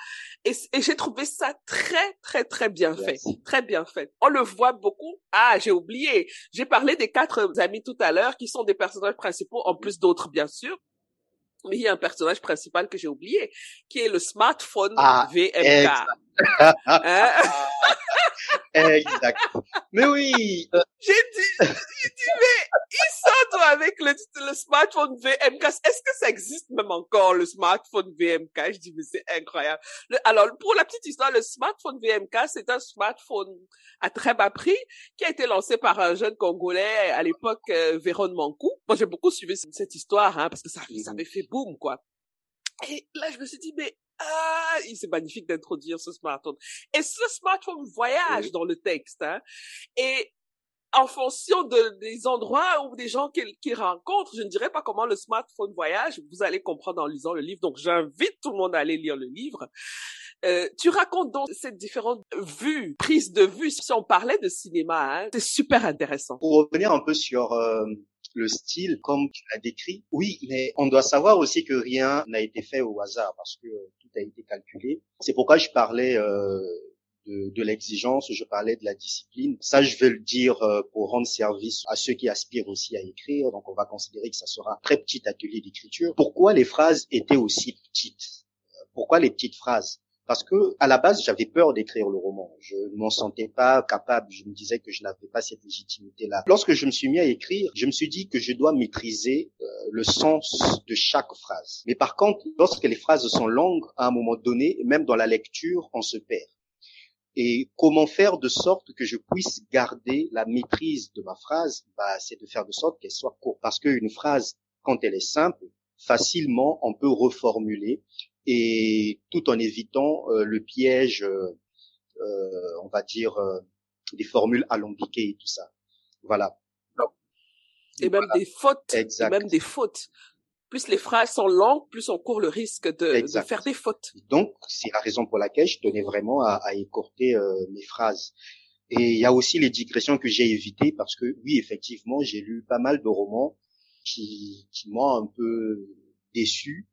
Et, j'ai trouvé ça très, très, très bien fait. Très bien fait. On le voit beaucoup. Ah, j'ai oublié. J'ai parlé des quatre amis tout à l'heure qui sont des personnages principaux, en plus d'autres, bien sûr. Mais il y a un personnage principal que j'ai oublié, qui est le smartphone ah, VMK. Hein? exact. Mais oui. Euh, j'ai dit, j'ai dit, mais ils sont avec le, le smartphone VMK. Est-ce que ça existe même encore, le smartphone VMK? Je dis, mais c'est incroyable. alors, pour la petite histoire, le smartphone VMK, c'est un smartphone à très bas prix qui a été lancé par un jeune Congolais à l'époque, euh, Véron Mankou. Moi, j'ai beaucoup suivi cette histoire, hein, parce que ça, ça avait fait boom, quoi. Et là, je me suis dit, mais ah, c'est magnifique d'introduire ce smartphone. Et ce smartphone voyage dans le texte. Hein. Et en fonction de, des endroits ou des gens qu'il rencontre, je ne dirais pas comment le smartphone voyage, vous allez comprendre en lisant le livre, donc j'invite tout le monde à aller lire le livre. Euh, tu racontes donc ces différentes vues, prises de vue. Si on parlait de cinéma, hein, c'est super intéressant. Pour revenir un peu sur euh, le style, comme tu l'as décrit, oui, mais on doit savoir aussi que rien n'a été fait au hasard parce que tout a été calculé. C'est pourquoi je parlais euh, de, de l'exigence, je parlais de la discipline. Ça, je vais le dire euh, pour rendre service à ceux qui aspirent aussi à écrire. Donc, on va considérer que ça sera un très petit atelier d'écriture. Pourquoi les phrases étaient aussi petites? Pourquoi les petites phrases? Parce que à la base j'avais peur d'écrire le roman. Je ne m'en sentais pas capable. Je me disais que je n'avais pas cette légitimité-là. Lorsque je me suis mis à écrire, je me suis dit que je dois maîtriser euh, le sens de chaque phrase. Mais par contre, lorsque les phrases sont longues, à un moment donné, même dans la lecture, on se perd. Et comment faire de sorte que je puisse garder la maîtrise de ma phrase? Bah, C'est de faire de sorte qu'elle soit courte. Parce qu'une phrase, quand elle est simple, facilement on peut reformuler et tout en évitant euh, le piège, euh, euh, on va dire, des formules alambiquées et tout ça. Voilà. et même des fautes. Exact. Et même des fautes. Plus les phrases sont longues, plus on court le risque de, de faire des fautes. Donc, c'est la raison pour laquelle je tenais vraiment à, à écorter mes phrases. Et il y a aussi les digressions que j'ai évitées parce que oui, effectivement, j'ai lu pas mal de romans qui, qui m'ont un peu déçu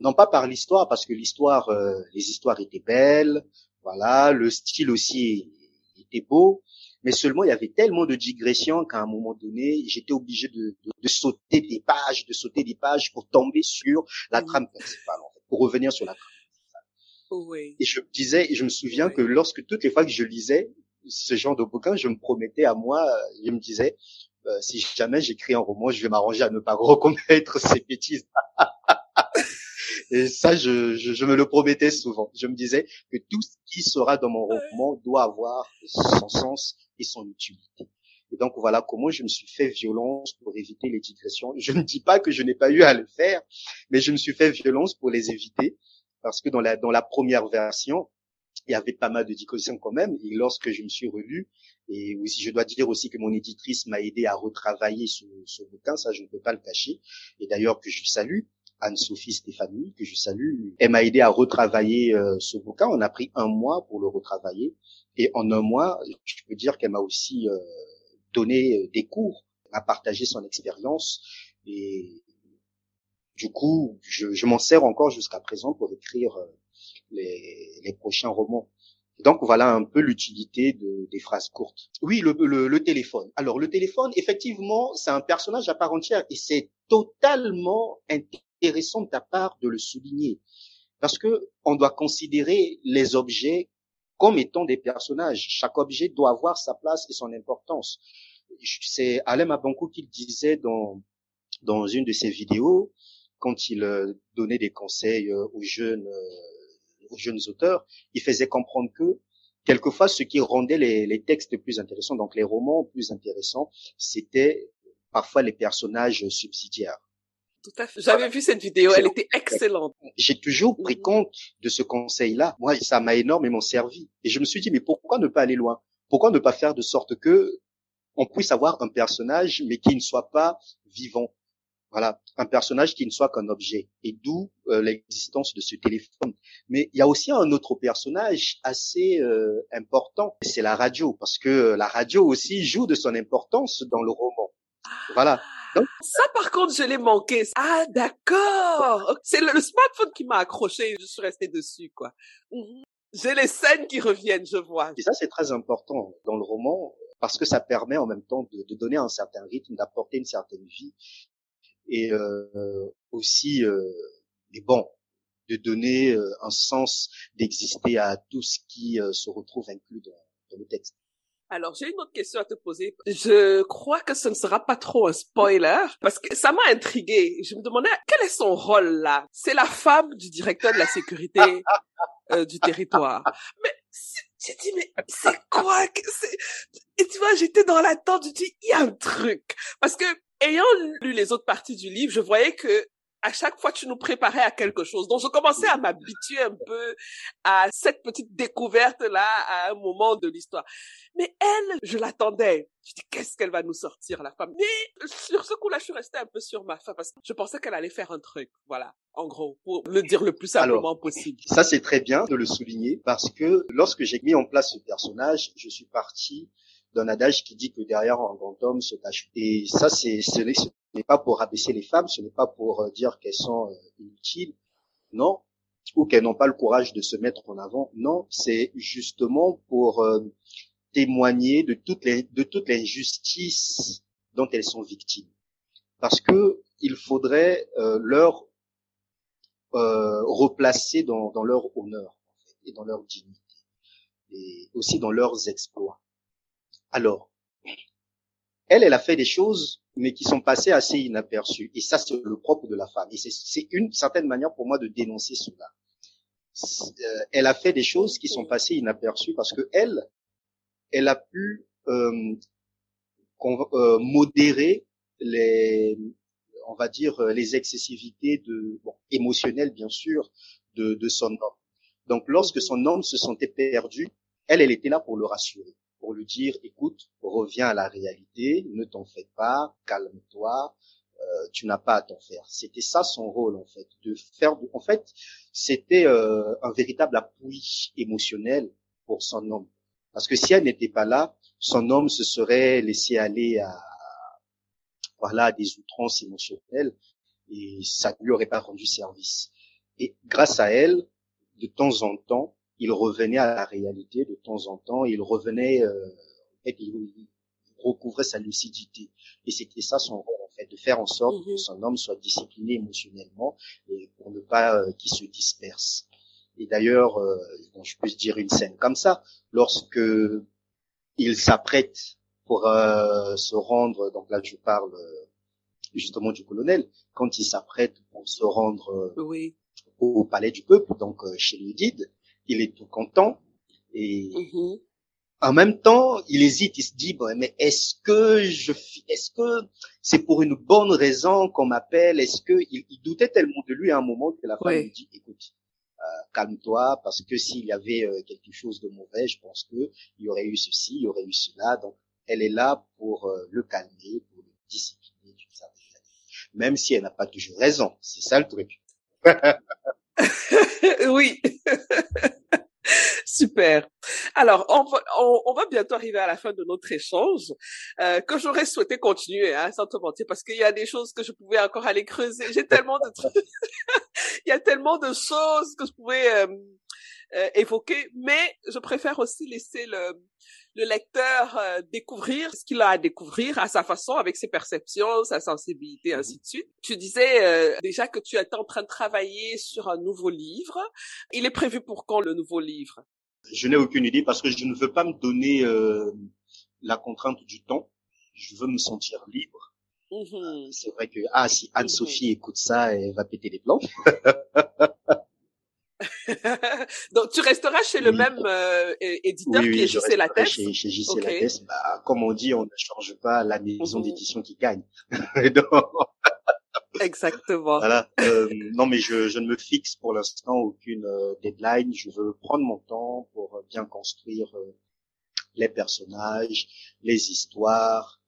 non pas par l'histoire, parce que l'histoire, euh, les histoires étaient belles, voilà, le style aussi était beau, mais seulement il y avait tellement de digressions qu'à un moment donné, j'étais obligé de, de, sauter des pages, de sauter des pages pour tomber sur la trame principale, en fait, pour revenir sur la trame principale. Oui. Et je me disais, je me souviens que lorsque toutes les fois que je lisais ce genre de bouquin, je me promettais à moi, je me disais, euh, si jamais j'écris un roman, je vais m'arranger à ne pas recommettre ces bêtises. Et ça, je, je, je, me le promettais souvent. Je me disais que tout ce qui sera dans mon roman doit avoir son sens et son utilité. Et donc voilà comment je me suis fait violence pour éviter les digressions. Je ne dis pas que je n'ai pas eu à le faire, mais je me suis fait violence pour les éviter parce que dans la dans la première version, il y avait pas mal de digressions quand même. Et lorsque je me suis relu, et aussi je dois dire aussi que mon éditrice m'a aidé à retravailler ce, ce bouquin, ça je ne peux pas le cacher. Et d'ailleurs que je salue Anne-Sophie Stéphanie, que je salue. Elle m'a aidé à retravailler euh, ce bouquin. On a pris un mois pour le retravailler. Et en un mois, je peux dire qu'elle m'a aussi euh, donné euh, des cours, à partager son expérience. Et du coup, je, je m'en sers encore jusqu'à présent pour écrire les, les prochains romans. Donc voilà un peu l'utilité de, des phrases courtes. Oui, le, le, le, téléphone. Alors le téléphone, effectivement, c'est un personnage à part entière et c'est totalement intéressant de ta part de le souligner. Parce que on doit considérer les objets comme étant des personnages. Chaque objet doit avoir sa place et son importance. C'est Alain Mabankou qui le disait dans, dans une de ses vidéos, quand il euh, donnait des conseils euh, aux jeunes, euh, aux jeunes auteurs, il faisait comprendre que quelquefois ce qui rendait les, les textes plus intéressants, donc les romans plus intéressants, c'était parfois les personnages subsidiaires. Tout à fait. J'avais vu cette vidéo, elle était excellente. J'ai toujours pris mhm. compte de ce conseil-là. Moi, ça m'a énormément servi. Et je me suis dit, mais pourquoi ne pas aller loin? Pourquoi ne pas faire de sorte que on puisse avoir un personnage, mais qui ne soit pas vivant? Voilà, un personnage qui ne soit qu'un objet, et d'où euh, l'existence de ce téléphone. Mais il y a aussi un autre personnage assez euh, important, c'est la radio, parce que la radio aussi joue de son importance dans le roman. Voilà. Ça, par contre, je l'ai manqué. Ah, d'accord. C'est le, smartphone qui m'a accroché. Je suis restée dessus, quoi. Mhm. J'ai les scènes qui reviennent, je vois. Et ça, c'est très important dans le roman parce que ça permet en même temps de, donner un certain rythme, d'apporter une certaine vie et euh, aussi, euh, mais bon, de donner euh, un sens d'exister à tout ce qui euh, se retrouve inclus dans le texte. Alors, j'ai une autre question à te poser. Je crois que ce ne sera pas trop un spoiler parce que ça m'a intrigué. Je me demandais quel est son rôle là? C'est la femme du directeur de la sécurité euh, du territoire. Mais j'ai dit mais c'est quoi que Et tu vois, j'étais dans l'attente. Je dis il y a un truc parce que ayant lu les autres parties du livre, je voyais que à chaque fois, tu nous préparais à quelque chose. Donc, je commençais à m'habituer un peu à cette petite découverte-là à un moment de l'histoire. Mais elle, je l'attendais. Je dis, qu'est-ce qu'elle va nous sortir, la femme? Mais sur ce coup-là, je suis restée un peu sur ma faim parce que je pensais qu'elle allait faire un truc. Voilà. En gros, pour le dire le plus simplement possible. Ça, c'est très bien de le souligner parce que lorsque j'ai mis en place ce personnage, je suis parti d'un adage qui dit que derrière un grand homme se cache. Et ça, c'est, ce n'est pas pour rabaisser les femmes, ce n'est pas pour euh, dire qu'elles sont euh, inutiles, non, ou qu'elles n'ont pas le courage de se mettre en avant, non, c'est justement pour euh, témoigner de toutes les de toute l'injustice dont elles sont victimes, parce que il faudrait leur replacer dans, dans leur honneur et dans leur dignité et aussi dans leurs exploits. Alors, elle, elle a fait des choses, mais qui sont passées assez inaperçues. Et ça, c'est le propre de la femme. Et c'est une certaine manière pour moi de dénoncer cela. Euh, elle a fait des choses qui sont passées inaperçues parce que elle, elle a pu euh, euh, modérer les, on va dire les excessivités de bon, émotionnelles bien sûr de, de son homme. Donc lorsque son homme se sentait perdu, elle, elle était là pour le rassurer pour lui dire, écoute, reviens à la réalité, ne t'en fais pas, calme-toi, euh, tu n'as pas à t'en faire. C'était ça son rôle en fait, de faire. En fait, c'était euh, un véritable appui émotionnel pour son homme, parce que si elle n'était pas là, son homme se serait laissé aller à voilà à des outrances émotionnelles et ça ne lui aurait pas rendu service. Et grâce à elle, de temps en temps, il revenait à la réalité de temps en temps, il revenait, euh, et il, recouvrait sa lucidité. Et c'était ça son rôle, en fait, de faire en sorte que mhm. son homme soit discipliné émotionnellement et pour ne pas euh, qu'il se disperse. Et d'ailleurs, euh, je peux dire une scène comme ça, lorsque il s'apprête pour euh, se rendre, donc là je parle justement du colonel, quand il s'apprête pour se rendre oui. au, palais du peuple, donc chez le guide, il est tout content et mm-hmm. en même temps, il hésite, il se dit bon, mais est-ce que je est-ce que c'est pour une bonne raison qu'on m'appelle? Est-ce que il, doutait tellement de lui à un moment que la femme lui dit écoute, euh, calme-toi parce que s'il y avait euh, quelque chose de mauvais, je pense que il y aurait eu ceci, il y aurait eu cela. Donc elle est là pour euh, le calmer, pour le discipliner d'une certaine même si elle n'a pas toujours raison. C'est ça le truc. oui. Super. Alors, on va, bientôt arriver à la fin de notre échange, euh, que j'aurais souhaité continuer, hein, sans te mentir, parce qu'il y a des choses que je pouvais encore aller creuser. J'ai tellement de trucs, il y a tellement de choses que je pouvais euh, euh, évoquer, mais je préfère aussi laisser le, le lecteur euh, découvrir ce qu'il a à découvrir à sa façon, avec ses perceptions, sa sensibilité, ainsi de suite. Tu disais euh, déjà que tu étais en train de travailler sur un nouveau livre. Il est prévu pour quand le nouveau livre? Je n'ai aucune idée parce que je ne veux pas me donner la contrainte du temps. Je veux me sentir libre. Mmh c'est vrai que ah si Anne-Sophie mmh écoute ça, elle va péter les plans. Donc tu resteras chez le même euh, éditeur qui est JC Lattès chez, chez JC okay. Bah, comme on dit, on ne change pas la maison mhm. d'édition qui gagne. Exactement. Voilà. Euh, non, mais je, je, ne me fixe pour l'instant aucune euh, deadline. Je veux prendre mon temps pour bien construire euh, les personnages, les histoires,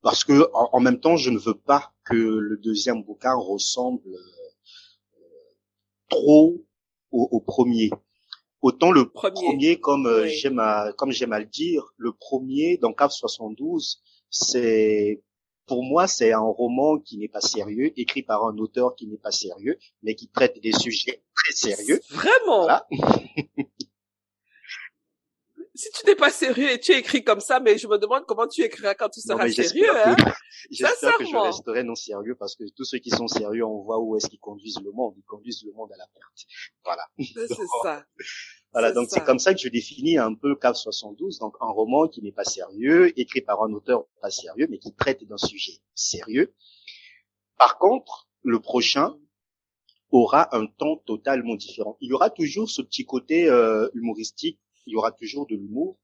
parce que en, en, même temps, je ne veux pas que le deuxième bouquin ressemble trop au, premier. Autant le premier, comme euh, j'aime à comme j'aime à le dire, le premier dans CAF 72, c'est pour moi c'est un roman qui n'est pas sérieux, écrit par un auteur qui n'est pas sérieux, mais qui traite des sujets très sérieux. Vraiment? si tu n'es pas sérieux et tu écris comme ça, mais je me demande comment tu écriras quand tu seras sérieux. Hein? J'espère que je resterai non sérieux parce que tous ceux qui sont sérieux, on voit où est-ce qu'ils conduisent le monde. Ils conduisent le monde à la perte. Voilà. C'est ça. Voilà, donc c'est comme ça que je définis un peu CAV 72, donc un roman qui n'est pas sérieux, écrit par un auteur pas sérieux, mais qui traite d'un sujet sérieux. Par contre, le prochain aura un ton totalement différent. Il y aura toujours ce petit côté euh, humoristique il y aura toujours de l'humour,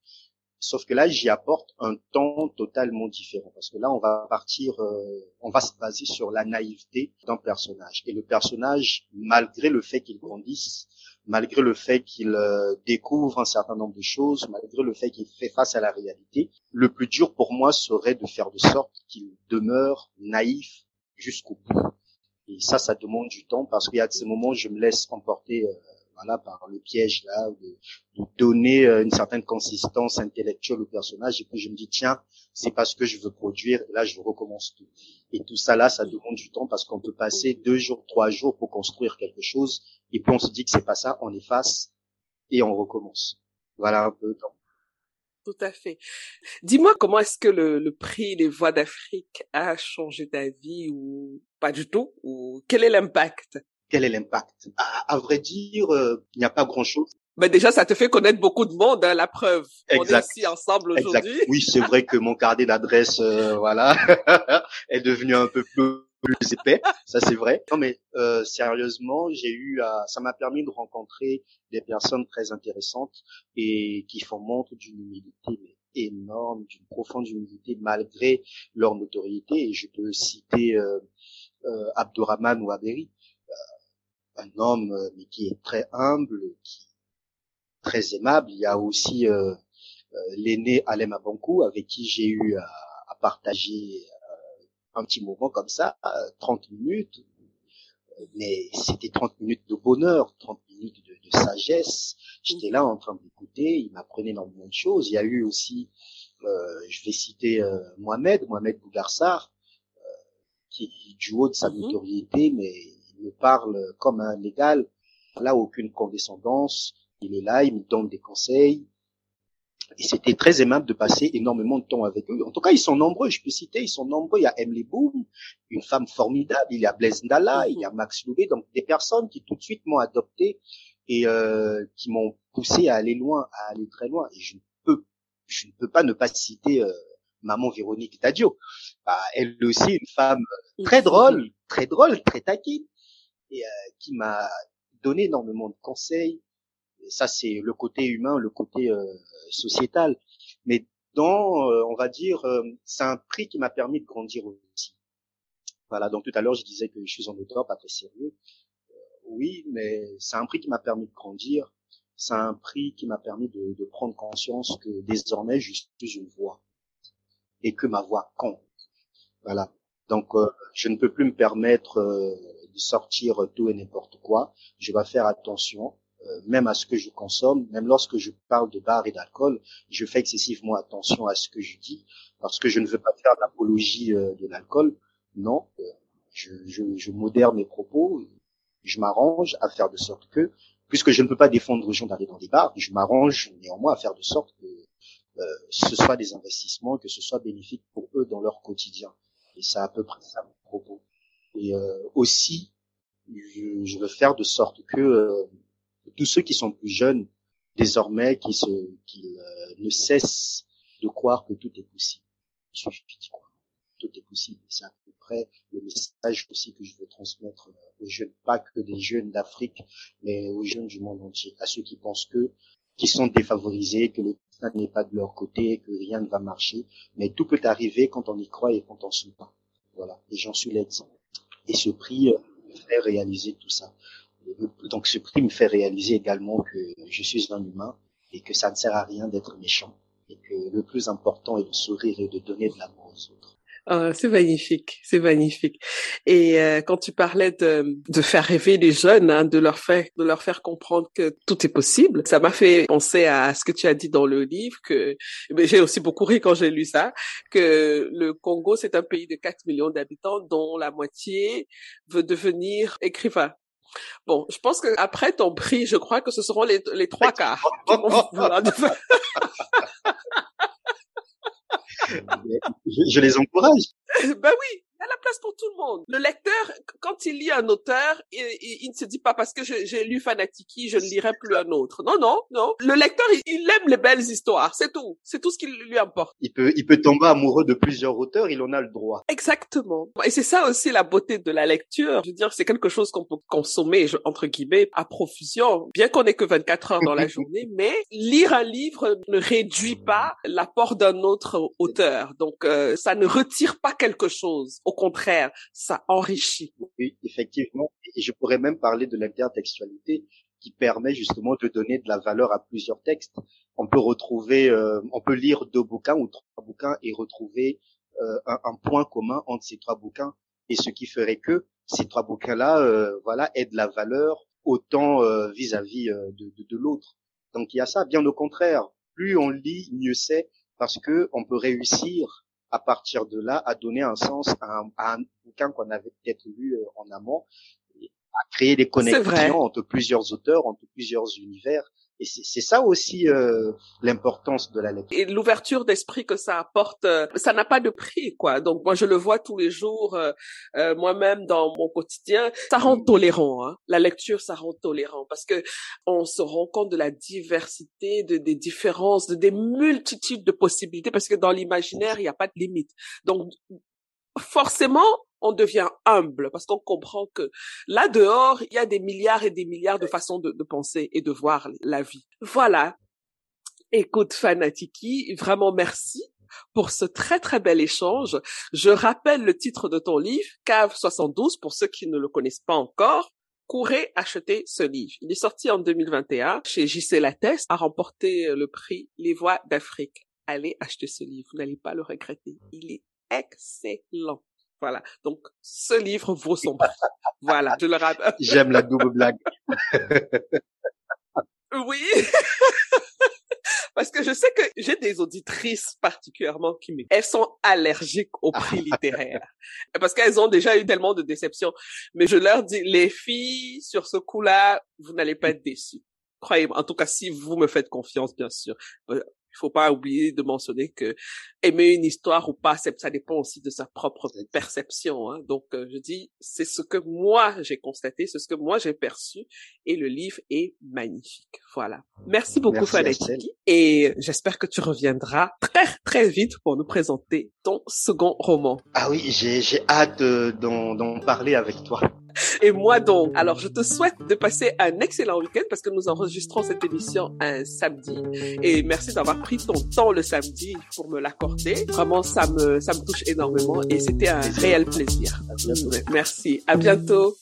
Sauf que là, j'y apporte un temps totalement différent parce que là, on va partir, euh, on va se baser sur la naïveté d'un personnage. Et le personnage, malgré le fait qu'il grandisse, malgré le fait qu'il euh, découvre un certain nombre de choses, malgré le fait qu'il fait face à la réalité, le plus dur pour moi serait de faire de sorte qu'il demeure naïf jusqu'au bout. Et ça, ça demande du temps parce qu'il y a de ces moments où je me laisse emporter euh, voilà, par le piège là, de, donner euh, une certaine consistance intellectuelle au personnage. Et puis je me dis, tiens, c'est parce que je veux produire, là je recommence tout. Et tout ça là, ça demande du temps parce qu'on peut passer deux jours, trois jours pour construire quelque chose, et puis on se dit que c'est pas ça, on efface et on recommence. Voilà un peu. Donc, tout à fait. Dis-moi comment est-ce que le, prix Les Voix d'Afrique a changé ta vie ou pas du tout ou quel est l'impact? Quel est l'impact? À, à, vrai dire, euh, il n'y a pas grand-chose. Mais déjà, ça te fait connaître beaucoup de monde, hein, la preuve. Exact. On est ici ensemble aujourd'hui. Oui, c'est vrai que mon carnet d'adresse, euh, voilà, est devenu un peu plus plus épais, ça c'est vrai. Non mais euh, sérieusement, j'ai eu, à, ça m'a permis de rencontrer des personnes très intéressantes et qui font montre d'une humilité énorme, d'une profonde humilité malgré leur notoriété. Et je peux citer euh, euh, Abdourahman Ouaberi, euh, un homme euh, mais qui est très humble, qui est très aimable. Il y a aussi euh, l'aîné Alem Abankou avec qui j'ai eu à, à partager un petit moment comme ça, 30 minutes, mais c'était 30 minutes de bonheur, 30 minutes de, de sagesse. J'étais là en train d'écouter, il m'apprenait énormément de choses. Il y a eu aussi, euh, je vais citer euh, Mohamed, Mohamed Bougarsar, euh, qui du haut de sa notoriété, mais me parle comme un légal. Là, aucune condescendance. Il est là, il me donne des conseils. Et c'était très aimable de passer énormément de temps avec eux. En tout cas, ils sont nombreux, je peux citer, ils sont nombreux. Il y a Emily Boom, une femme formidable. Il y a Blaise Ndala, il y a Max Loubet. Donc, des personnes qui tout de suite m'ont adopté et euh, qui m'ont poussé à aller loin, à aller très loin. Et je ne peux, je ne peux pas ne pas citer euh, maman Véronique Tadio. Bah, elle aussi une femme très drôle, très drôle, très taquine, et euh, qui m'a donné énormément de conseils, ça c'est le côté humain, le côté euh, sociétal. Mais dans, euh, on va dire, euh, c'est un prix qui m'a permis de grandir aussi. Voilà, donc tout à l'heure je disais que je suis en auteur pas très sérieux. oui, mais c'est un prix qui m'a permis de grandir. C'est un prix qui m'a permis de, de, prendre conscience que désormais je suis une voix et que ma voix compte. Voilà. Donc je ne peux plus me permettre de sortir tout et n'importe quoi. Je vais faire attention euh, même à ce que je consomme, même lorsque je parle de bar et d'alcool, je fais excessivement attention à ce que je dis, parce que je ne veux pas faire l'apologie euh, de l'alcool. Non, euh, je, je, je modère mes propos, je m'arrange à faire de sorte que, puisque je ne peux pas défendre aux gens d'aller dans des bars, je m'arrange néanmoins à faire de sorte que euh, ce soit des investissements, que ce soit bénéfique pour eux dans leur quotidien. Et c'est à peu près ça mon propos. Et euh, aussi, je, veux faire de sorte que euh, tous ceux qui sont plus jeunes, désormais, qui, se, euh, ne cessent de croire que tout est possible. Tout est possible. C'est à peu près le message aussi que je veux transmettre aux jeunes, pas que des jeunes d'Afrique, mais aux jeunes du monde entier, à ceux qui pensent que, qui sont défavorisés, que le destin n'est pas de leur côté, que rien ne va marcher. Mais tout peut arriver quand on y croit et quand on se bat. Voilà. Et j'en suis l'exemple. Et ce prix euh, fait réaliser tout ça. Donc ce prix me fait réaliser également que je suis un humain et que ça ne sert à rien d'être méchant et que le plus important est de sourire et de donner de l'amour aux autres. Oh, c'est magnifique, c'est magnifique. Et euh, quand tu parlais de, de faire rêver les jeunes, hein, de leur faire de leur faire comprendre que tout est possible, ça m'a fait penser à ce que tu as dit dans le livre que j'ai aussi beaucoup ri quand j'ai lu ça, que le Congo c'est un pays de 4 millions d'habitants dont la moitié veut devenir écrivain. Bon, je pense que après ton prix, je crois que ce seront les, les trois quarts. je, les encourage. Ben oui, il y a la place pour tout le monde. Le lecteur, quand il lit un auteur, il, ne se dit pas parce que j'ai lu Fanatiki, je ne lirai plus un autre. Non, non, non. Le lecteur, il, aime les belles histoires. C'est tout. C'est tout ce qui lui importe. Il peut, il peut tomber amoureux de plusieurs auteurs. Il en a le droit. Exactement. Et c'est ça aussi la beauté de la lecture. Je veux dire, c'est quelque chose qu'on peut consommer, entre guillemets, à profusion. Bien qu'on ait que 24 heures dans la journée, mais lire un livre ne réduit pas l'apport d'un autre auteur. Donc, euh, ça ne retire pas quelque chose. Au contraire, ça enrichit. Oui, effectivement. Et je pourrais même parler de l'intertextualité qui permet justement de donner de la valeur à plusieurs textes. On peut retrouver, euh, on peut lire deux bouquins ou trois bouquins et retrouver euh, un, un, point commun entre ces trois bouquins. Et ce qui ferait que ces trois bouquins-là, euh, voilà, aient de la valeur autant vis-à-vis de, de, de l'autre. Donc il y a ça. Bien au contraire, plus on lit, mieux c'est, parce que on peut réussir à partir de là à donner un sens à un, à un bouquin qu'on avait peut-être lu en amont à créer des connexions entre plusieurs auteurs, entre plusieurs univers. Et c'est ça aussi euh, l'importance de la lecture. Et l'ouverture d'esprit que ça apporte, euh, ça n'a pas de prix, quoi. Donc moi je le vois tous les jours, euh, euh moi-même dans mon quotidien, ça rend tolérant. Hein. La lecture, ça rend tolérant parce que on se rend compte de la diversité, de, des différences, de des multitudes de possibilités. Parce que dans l'imaginaire, il n'y a pas de limite. Donc forcément, on devient humble parce qu'on comprend que là dehors, il y a des milliards et des milliards de façons de, penser et de voir la vie. Voilà. Écoute, Fanatiki, vraiment merci pour ce très très bel échange. Je rappelle le titre de ton livre, Cave 72, pour ceux qui ne le connaissent pas encore. Courez acheter ce livre. Il est sorti en 2021 chez JC Lattès, a remporté le prix Les Voix d'Afrique. Allez acheter ce livre, vous n'allez pas le regretter. Il est excellent. Voilà. Donc, ce livre vaut son prix. voilà, je le rappelle. J'aime la double blague. oui. Parce que je sais que j'ai des auditrices particulièrement qui me... Elles sont allergiques au prix littéraire. Parce qu'elles ont déjà eu tellement de déceptions. Mais je leur dis, les filles, sur ce coup-là, vous n'allez pas être déçues. Croyez-moi. En tout cas, si vous me faites confiance, bien sûr. Faut pas oublier de mentionner que aimer une histoire ou pas, ça dépend aussi de sa propre perception. Hein. Donc, euh, je dis, c'est ce que moi j'ai constaté, c'est ce que moi j'ai perçu, et le livre est magnifique. Voilà. Merci beaucoup, Fanatiki, et j'espère que tu reviendras très très vite pour nous présenter ton second roman. Ah oui, j'ai hâte d'en parler avec toi. Et moi donc. Alors, je te souhaite de passer un excellent week-end parce que nous enregistrons cette émission un samedi. Et merci d'avoir pris ton temps le samedi pour me l'accorder. Vraiment, ça me, ça me touche énormément et c'était un réel plaisir. Merci. À bientôt.